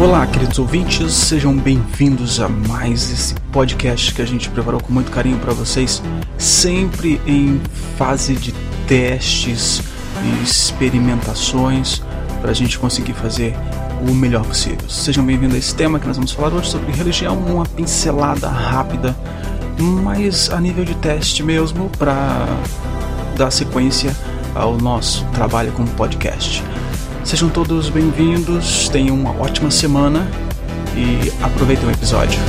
Olá, queridos ouvintes, sejam bem-vindos a mais esse podcast que a gente preparou com muito carinho para vocês, sempre em fase de testes e experimentações para a gente conseguir fazer o melhor possível. Sejam bem-vindos a esse tema que nós vamos falar hoje sobre religião, uma pincelada rápida, mas a nível de teste mesmo, para dar sequência ao nosso trabalho como podcast. Sejam todos bem-vindos, tenham uma ótima semana e aproveitem o episódio.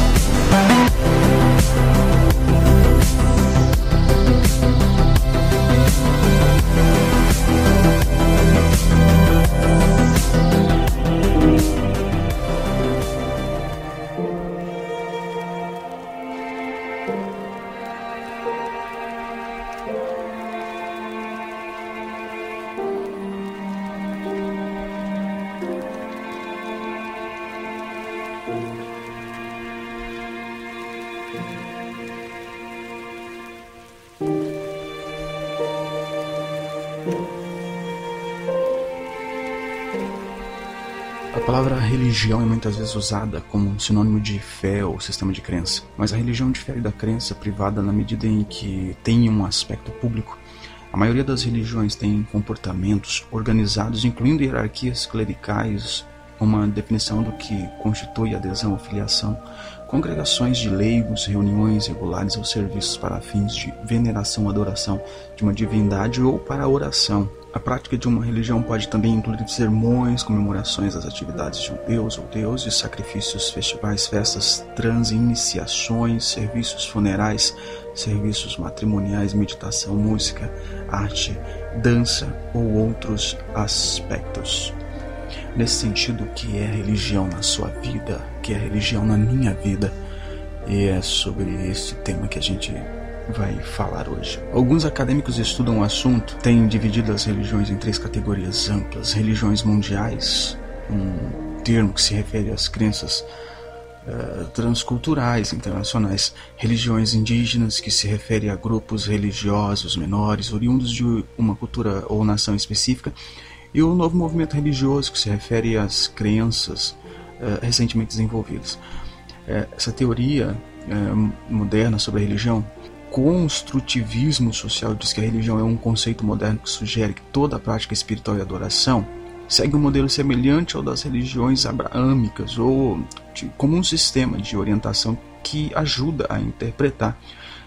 A palavra religião é muitas vezes usada como um sinônimo de fé ou sistema de crença, mas a religião difere da crença privada na medida em que tem um aspecto público. A maioria das religiões tem comportamentos organizados, incluindo hierarquias clericais, uma definição do que constitui adesão ou filiação, congregações de leigos, reuniões regulares ou serviços para fins de veneração ou adoração de uma divindade ou para oração. A prática de uma religião pode também incluir sermões, comemorações das atividades de um deus ou deuses, sacrifícios, festivais, festas, transiniciações, serviços funerais, serviços matrimoniais, meditação, música, arte, dança ou outros aspectos nesse sentido que é religião na sua vida, que é religião na minha vida. E é sobre esse tema que a gente vai falar hoje. Alguns acadêmicos estudam o assunto, têm dividido as religiões em três categorias amplas: religiões mundiais, um termo que se refere às crenças uh, transculturais internacionais, religiões indígenas, que se refere a grupos religiosos menores oriundos de uma cultura ou nação específica, e o novo movimento religioso, que se refere às crenças uh, recentemente desenvolvidas. Uh, essa teoria moderna sobre a religião, construtivismo social, diz que a religião é um conceito moderno que sugere que toda a prática espiritual e adoração segue um modelo semelhante ao das religiões abraâmicas ou de, como um sistema de orientação que ajuda a interpretar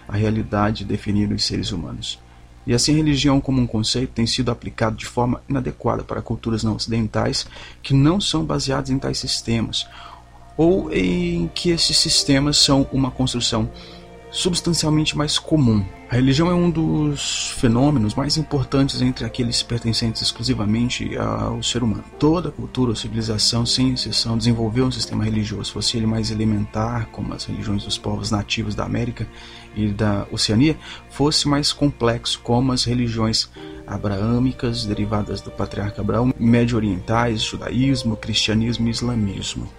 a realidade definida dos seres humanos. E assim, a religião como um conceito tem sido aplicado de forma inadequada para culturas não ocidentais que não são baseadas em tais sistemas, ou em que esses sistemas são uma construção substancialmente mais comum. A religião é um dos fenômenos mais importantes entre aqueles pertencentes exclusivamente ao ser humano. Toda cultura ou civilização, sem exceção, desenvolveu um sistema religioso, fosse ele mais elementar, como as religiões dos povos nativos da América e da Oceania, fosse mais complexo, como as religiões abraâmicas derivadas do patriarca Abraão, médio-orientais, judaísmo, cristianismo e islamismo.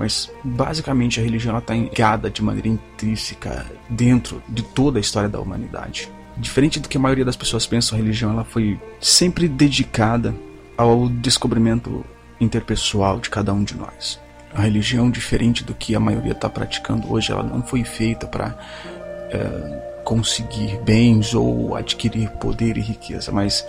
Mas basicamente a religião está ligada de maneira intrínseca dentro de toda a história da humanidade. Diferente do que a maioria das pessoas pensam, a religião ela foi sempre dedicada ao descobrimento interpessoal de cada um de nós. A religião, diferente do que a maioria está praticando hoje, ela não foi feita para é, conseguir bens ou adquirir poder e riqueza, mas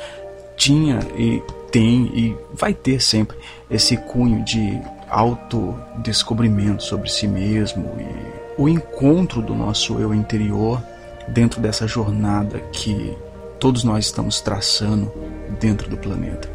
tinha e tem e vai ter sempre esse cunho de autodescobrimento sobre si mesmo e o encontro do nosso eu interior dentro dessa jornada que todos nós estamos traçando dentro do planeta.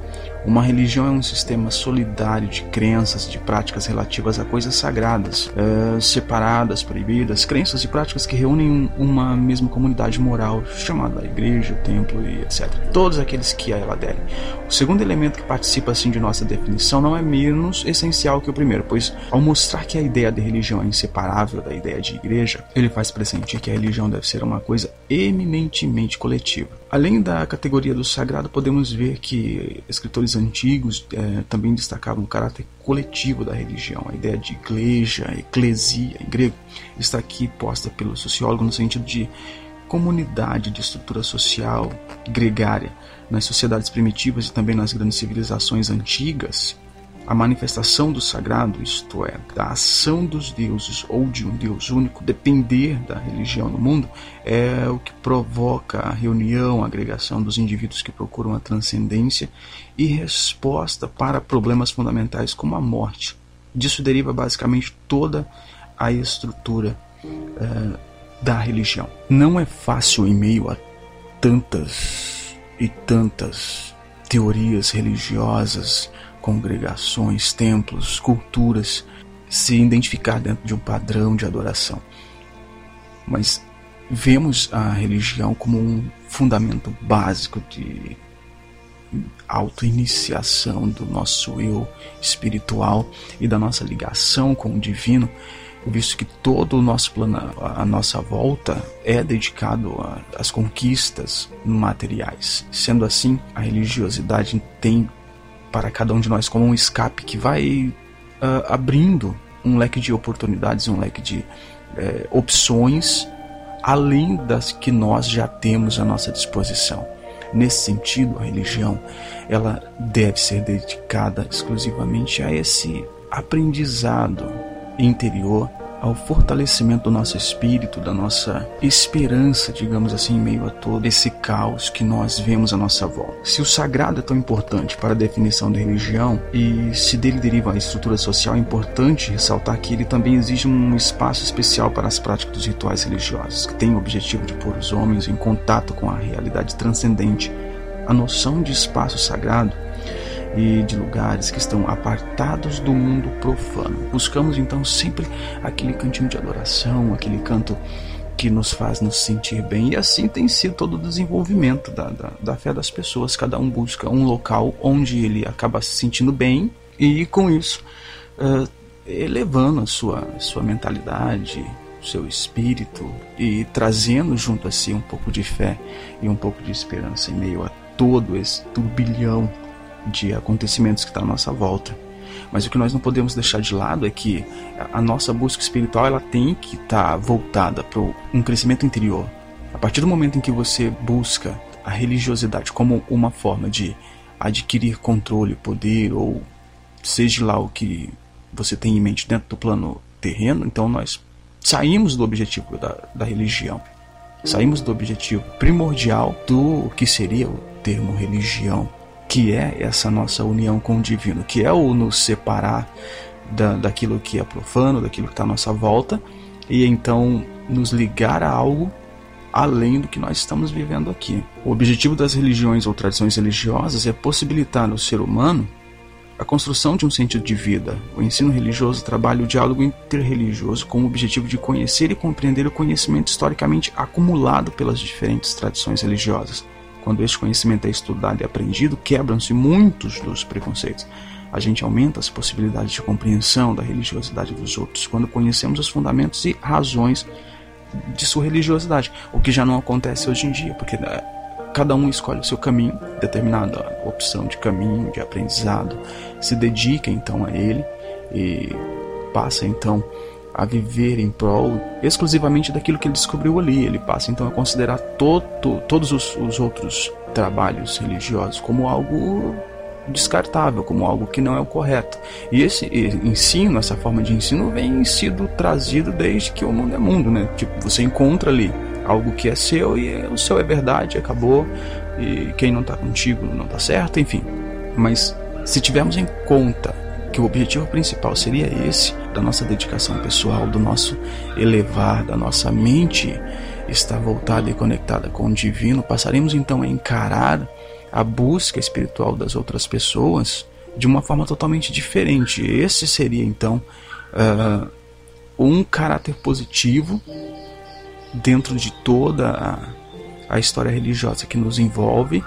Uma religião é um sistema solidário de crenças, de práticas relativas a coisas sagradas, é, separadas, proibidas, crenças e práticas que reúnem uma mesma comunidade moral, chamada igreja, templo e etc. Todos aqueles que a ela aderem. O segundo elemento que participa assim de nossa definição não é menos essencial que o primeiro, pois ao mostrar que a ideia de religião é inseparável da ideia de igreja, ele faz pressentir que a religião deve ser uma coisa eminentemente coletiva. Além da categoria do sagrado, podemos ver que escritores antigos é, também destacavam o caráter coletivo da religião. A ideia de igreja, eclesia em grego, está aqui posta pelo sociólogo no sentido de comunidade de estrutura social gregária. Nas sociedades primitivas e também nas grandes civilizações antigas, a manifestação do sagrado, isto é, da ação dos deuses ou de um Deus único, depender da religião no mundo, é o que provoca a reunião, a agregação dos indivíduos que procuram a transcendência e resposta para problemas fundamentais como a morte. Disso deriva basicamente toda a estrutura uh, da religião. Não é fácil em meio a tantas e tantas teorias religiosas, congregações, templos, culturas, se identificar dentro de um padrão de adoração. Mas vemos a religião como um fundamento básico de autoiniciação do nosso eu espiritual e da nossa ligação com o divino, visto que todo o nosso plano, a nossa volta é dedicado às conquistas materiais. Sendo assim, a religiosidade tem para cada um de nós como um escape que vai uh, abrindo um leque de oportunidades, um leque de uh, opções além das que nós já temos à nossa disposição. Nesse sentido, a religião ela deve ser dedicada exclusivamente a esse aprendizado interior ao fortalecimento do nosso espírito, da nossa esperança, digamos assim, em meio a todo esse caos que nós vemos à nossa volta. Se o sagrado é tão importante para a definição da religião e se dele deriva a estrutura social, é importante ressaltar que ele também exige um espaço especial para as práticas dos rituais religiosos, que tem o objetivo de pôr os homens em contato com a realidade transcendente. A noção de espaço sagrado e de lugares que estão apartados do mundo profano. Buscamos então sempre aquele cantinho de adoração, aquele canto que nos faz nos sentir bem, e assim tem sido todo o desenvolvimento da, da, da fé das pessoas. Cada um busca um local onde ele acaba se sentindo bem, e com isso uh, elevando a sua, sua mentalidade, seu espírito e trazendo junto a si um pouco de fé e um pouco de esperança em meio a todo esse turbilhão de acontecimentos que está à nossa volta. Mas o que nós não podemos deixar de lado é que a nossa busca espiritual ela tem que estar tá voltada para um crescimento interior. A partir do momento em que você busca a religiosidade como uma forma de adquirir controle, poder ou seja lá o que você tem em mente dentro do plano terreno, então nós saímos do objetivo da, da religião. Saímos do objetivo primordial do que seria o termo religião que é essa nossa união com o divino, que é o nos separar da, daquilo que é profano, daquilo que está à nossa volta, e então nos ligar a algo além do que nós estamos vivendo aqui. O objetivo das religiões ou tradições religiosas é possibilitar no ser humano a construção de um sentido de vida. O ensino religioso trabalha o diálogo interreligioso com o objetivo de conhecer e compreender o conhecimento historicamente acumulado pelas diferentes tradições religiosas quando este conhecimento é estudado e aprendido, quebram-se muitos dos preconceitos. A gente aumenta as possibilidades de compreensão da religiosidade dos outros quando conhecemos os fundamentos e razões de sua religiosidade, o que já não acontece hoje em dia, porque né, cada um escolhe o seu caminho, determinada opção de caminho, de aprendizado, se dedica então a ele e passa então a viver em prol exclusivamente daquilo que ele descobriu ali. Ele passa então a considerar todo, todos os, os outros trabalhos religiosos como algo descartável, como algo que não é o correto. E esse ensino, essa forma de ensino, vem sido trazido desde que o mundo é mundo, né? Tipo, você encontra ali algo que é seu e é, o seu é verdade, acabou, e quem não está contigo não está certo, enfim. Mas se tivermos em conta que o objetivo principal seria esse, da nossa dedicação pessoal, do nosso elevar, da nossa mente estar voltada e conectada com o divino, passaremos então a encarar a busca espiritual das outras pessoas de uma forma totalmente diferente. Esse seria então uh, um caráter positivo dentro de toda a, a história religiosa que nos envolve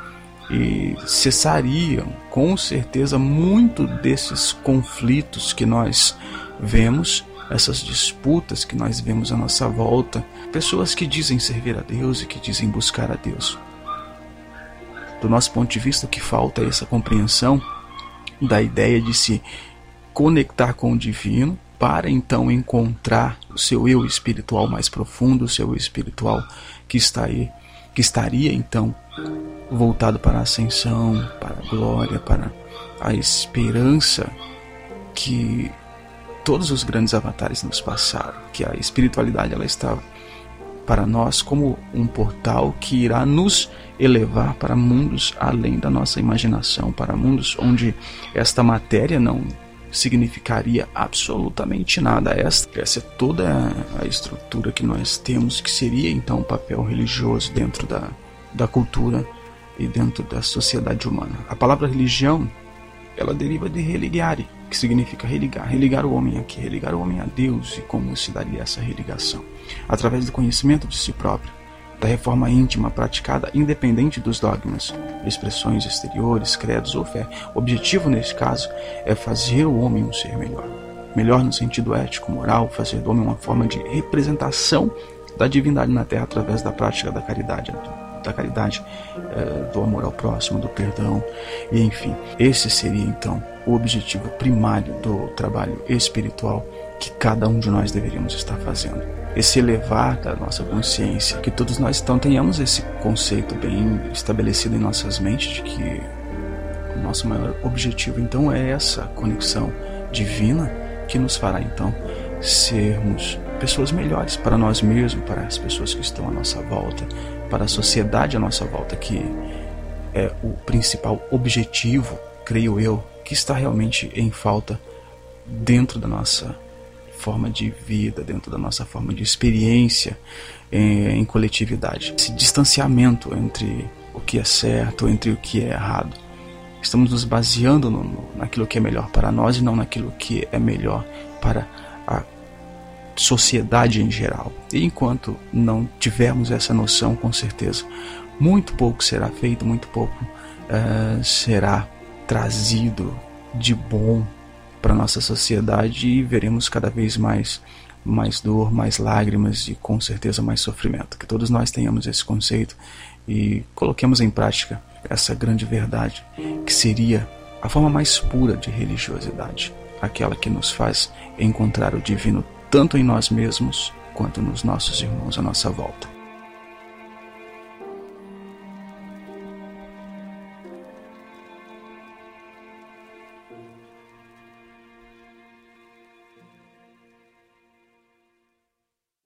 e cessariam com certeza muito desses conflitos que nós vemos, essas disputas que nós vemos à nossa volta, pessoas que dizem servir a Deus e que dizem buscar a Deus. Do nosso ponto de vista, o que falta é essa compreensão da ideia de se conectar com o divino para então encontrar o seu eu espiritual mais profundo, o seu eu espiritual que está aí, que estaria então voltado para a ascensão, para a glória, para a esperança que todos os grandes avatares nos passaram, que a espiritualidade ela estava para nós como um portal que irá nos elevar para mundos além da nossa imaginação, para mundos onde esta matéria não significaria absolutamente nada. Esta, essa é toda a estrutura que nós temos, que seria então o papel religioso dentro da, da cultura e dentro da sociedade humana. A palavra religião, ela deriva de religare, que significa religar, religar o homem aqui, religar o homem a Deus e como se daria essa religação? Através do conhecimento de si próprio, da reforma íntima praticada independente dos dogmas, expressões exteriores, credos ou fé. O objetivo, nesse caso, é fazer o homem um ser melhor. Melhor no sentido ético, moral, fazer do homem uma forma de representação da divindade na terra através da prática da caridade, da caridade, eh, do amor ao próximo, do perdão, e enfim. Esse seria então o objetivo primário do trabalho espiritual que cada um de nós deveríamos estar fazendo. Esse elevar da nossa consciência, que todos nós então tenhamos esse conceito bem estabelecido em nossas mentes de que o nosso maior objetivo então é essa conexão divina que nos fará então sermos pessoas melhores para nós mesmos, para as pessoas que estão à nossa volta, para a sociedade à nossa volta, que é o principal objetivo, creio eu, que está realmente em falta dentro da nossa forma de vida, dentro da nossa forma de experiência em, em coletividade. Esse distanciamento entre o que é certo, entre o que é errado. Estamos nos baseando no, naquilo que é melhor para nós e não naquilo que é melhor para a sociedade em geral. E enquanto não tivermos essa noção, com certeza, muito pouco será feito, muito pouco uh, será trazido de bom para nossa sociedade e veremos cada vez mais mais dor, mais lágrimas e com certeza mais sofrimento. Que todos nós tenhamos esse conceito e coloquemos em prática essa grande verdade que seria a forma mais pura de religiosidade, aquela que nos faz encontrar o divino tanto em nós mesmos quanto nos nossos irmãos à nossa volta.